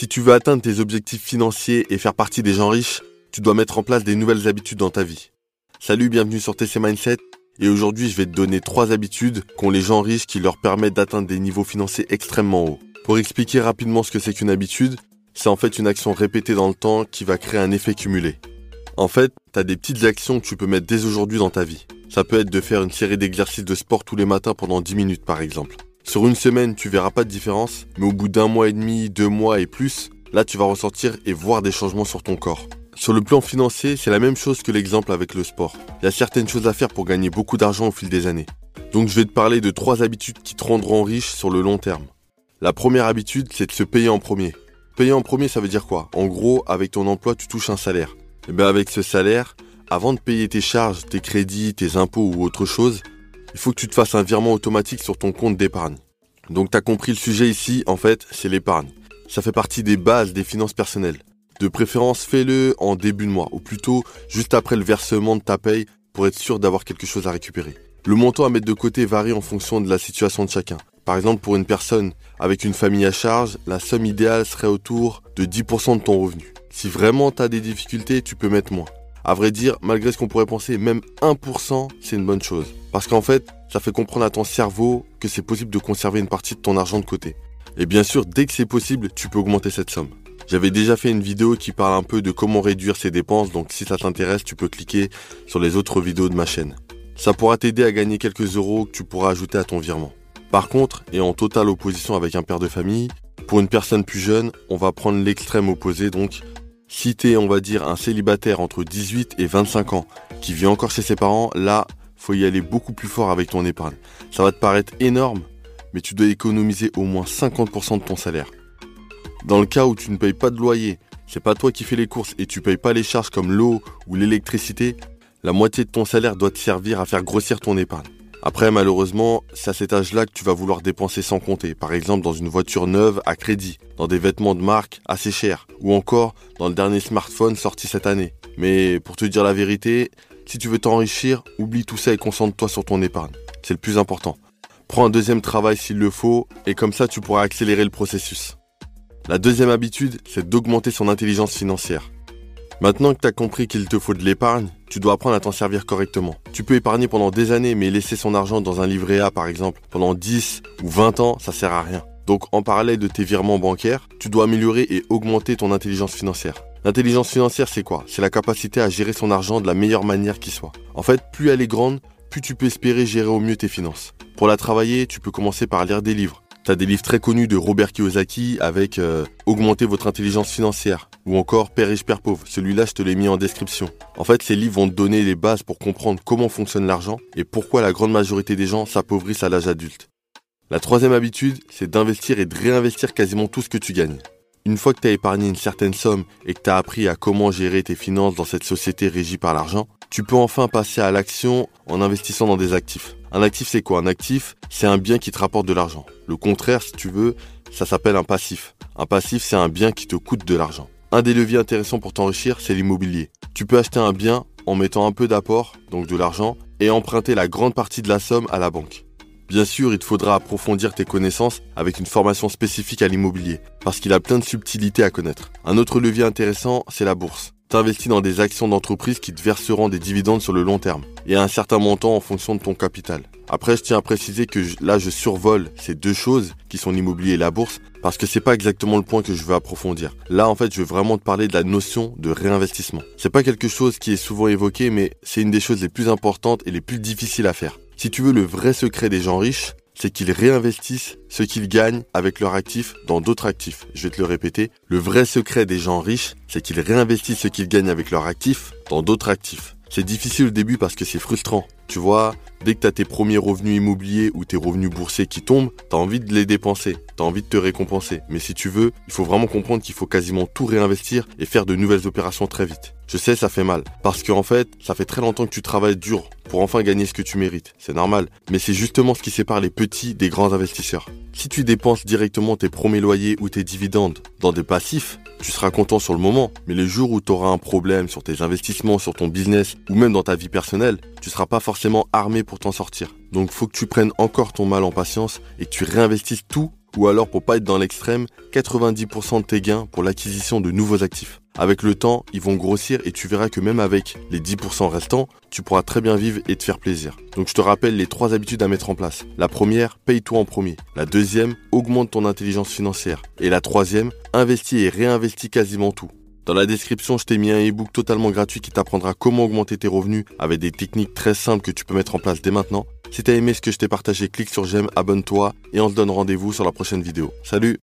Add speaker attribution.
Speaker 1: Si tu veux atteindre tes objectifs financiers et faire partie des gens riches, tu dois mettre en place des nouvelles habitudes dans ta vie. Salut, bienvenue sur TC Mindset. Et aujourd'hui, je vais te donner trois habitudes qu'ont les gens riches qui leur permettent d'atteindre des niveaux financiers extrêmement hauts. Pour expliquer rapidement ce que c'est qu'une habitude, c'est en fait une action répétée dans le temps qui va créer un effet cumulé. En fait, tu as des petites actions que tu peux mettre dès aujourd'hui dans ta vie. Ça peut être de faire une série d'exercices de sport tous les matins pendant 10 minutes par exemple. Sur une semaine, tu verras pas de différence, mais au bout d'un mois et demi, deux mois et plus, là tu vas ressortir et voir des changements sur ton corps. Sur le plan financier, c'est la même chose que l'exemple avec le sport. Il y a certaines choses à faire pour gagner beaucoup d'argent au fil des années. Donc je vais te parler de trois habitudes qui te rendront riche sur le long terme. La première habitude, c'est de se payer en premier. Payer en premier, ça veut dire quoi? En gros, avec ton emploi, tu touches un salaire. Et eh bien avec ce salaire, avant de payer tes charges, tes crédits, tes impôts ou autre chose, il faut que tu te fasses un virement automatique sur ton compte d'épargne. Donc tu as compris le sujet ici, en fait, c'est l'épargne. Ça fait partie des bases des finances personnelles. De préférence, fais-le en début de mois, ou plutôt juste après le versement de ta paye pour être sûr d'avoir quelque chose à récupérer. Le montant à mettre de côté varie en fonction de la situation de chacun. Par exemple, pour une personne avec une famille à charge, la somme idéale serait autour de 10% de ton revenu. Si vraiment tu as des difficultés, tu peux mettre moins. À vrai dire, malgré ce qu'on pourrait penser, même 1%, c'est une bonne chose. Parce qu'en fait, ça fait comprendre à ton cerveau que c'est possible de conserver une partie de ton argent de côté. Et bien sûr, dès que c'est possible, tu peux augmenter cette somme. J'avais déjà fait une vidéo qui parle un peu de comment réduire ses dépenses, donc si ça t'intéresse, tu peux cliquer sur les autres vidéos de ma chaîne. Ça pourra t'aider à gagner quelques euros que tu pourras ajouter à ton virement. Par contre, et en totale opposition avec un père de famille, pour une personne plus jeune, on va prendre l'extrême opposé, donc si t'es, on va dire, un célibataire entre 18 et 25 ans, qui vit encore chez ses parents, là, faut y aller beaucoup plus fort avec ton épargne. Ça va te paraître énorme, mais tu dois économiser au moins 50% de ton salaire. Dans le cas où tu ne payes pas de loyer, c'est pas toi qui fais les courses et tu payes pas les charges comme l'eau ou l'électricité, la moitié de ton salaire doit te servir à faire grossir ton épargne. Après, malheureusement, c'est à cet âge-là que tu vas vouloir dépenser sans compter. Par exemple, dans une voiture neuve à crédit, dans des vêtements de marque assez chers, ou encore dans le dernier smartphone sorti cette année. Mais pour te dire la vérité, si tu veux t'enrichir, oublie tout ça et concentre-toi sur ton épargne. C'est le plus important. Prends un deuxième travail s'il le faut, et comme ça tu pourras accélérer le processus. La deuxième habitude, c'est d'augmenter son intelligence financière. Maintenant que tu as compris qu'il te faut de l'épargne, tu dois apprendre à t'en servir correctement. Tu peux épargner pendant des années, mais laisser son argent dans un livret A par exemple pendant 10 ou 20 ans, ça sert à rien. Donc en parallèle de tes virements bancaires, tu dois améliorer et augmenter ton intelligence financière. L'intelligence financière, c'est quoi? C'est la capacité à gérer son argent de la meilleure manière qui soit. En fait, plus elle est grande, plus tu peux espérer gérer au mieux tes finances. Pour la travailler, tu peux commencer par lire des livres, T'as des livres très connus de Robert Kiyosaki avec euh, Augmenter votre intelligence financière ou encore Père riche, Père pauvre. Celui-là, je te l'ai mis en description. En fait, ces livres vont te donner les bases pour comprendre comment fonctionne l'argent et pourquoi la grande majorité des gens s'appauvrissent à l'âge adulte. La troisième habitude, c'est d'investir et de réinvestir quasiment tout ce que tu gagnes. Une fois que tu as épargné une certaine somme et que tu as appris à comment gérer tes finances dans cette société régie par l'argent, tu peux enfin passer à l'action en investissant dans des actifs. Un actif, c'est quoi? Un actif, c'est un bien qui te rapporte de l'argent. Le contraire, si tu veux, ça s'appelle un passif. Un passif, c'est un bien qui te coûte de l'argent. Un des leviers intéressants pour t'enrichir, c'est l'immobilier. Tu peux acheter un bien en mettant un peu d'apport, donc de l'argent, et emprunter la grande partie de la somme à la banque. Bien sûr, il te faudra approfondir tes connaissances avec une formation spécifique à l'immobilier, parce qu'il a plein de subtilités à connaître. Un autre levier intéressant, c'est la bourse. T'investis dans des actions d'entreprise qui te verseront des dividendes sur le long terme et un certain montant en fonction de ton capital. Après, je tiens à préciser que là, je survole ces deux choses qui sont l'immobilier et la bourse parce que c'est pas exactement le point que je veux approfondir. Là, en fait, je veux vraiment te parler de la notion de réinvestissement. C'est pas quelque chose qui est souvent évoqué, mais c'est une des choses les plus importantes et les plus difficiles à faire. Si tu veux le vrai secret des gens riches, c'est qu'ils réinvestissent ce qu'ils gagnent avec leurs actifs dans d'autres actifs. Je vais te le répéter. Le vrai secret des gens riches, c'est qu'ils réinvestissent ce qu'ils gagnent avec leurs actifs dans d'autres actifs. C'est difficile au début parce que c'est frustrant. Tu vois, dès que tu as tes premiers revenus immobiliers ou tes revenus boursiers qui tombent, tu as envie de les dépenser, tu as envie de te récompenser. Mais si tu veux, il faut vraiment comprendre qu'il faut quasiment tout réinvestir et faire de nouvelles opérations très vite. Je sais, ça fait mal. Parce qu'en fait, ça fait très longtemps que tu travailles dur pour enfin gagner ce que tu mérites. C'est normal. Mais c'est justement ce qui sépare les petits des grands investisseurs. Si tu dépenses directement tes premiers loyers ou tes dividendes dans des passifs, tu seras content sur le moment, mais les jours où tu auras un problème sur tes investissements, sur ton business ou même dans ta vie personnelle, tu seras pas armé pour t'en sortir. Donc faut que tu prennes encore ton mal en patience et que tu réinvestisses tout Ou alors pour pas être dans l'extrême, 90% de tes gains pour l'acquisition de nouveaux actifs. Avec le temps, ils vont grossir et tu verras que même avec les 10% restants, tu pourras très bien vivre et te faire plaisir. Donc je te rappelle les trois habitudes à mettre en place. La première, paye-toi en premier. La deuxième, augmente ton intelligence financière. Et la troisième, investis et réinvestis quasiment tout. Dans la description, je t'ai mis un ebook totalement gratuit qui t'apprendra comment augmenter tes revenus avec des techniques très simples que tu peux mettre en place dès maintenant. Si t'as aimé ce que je t'ai partagé, clique sur j'aime, abonne-toi et on se donne rendez-vous sur la prochaine vidéo. Salut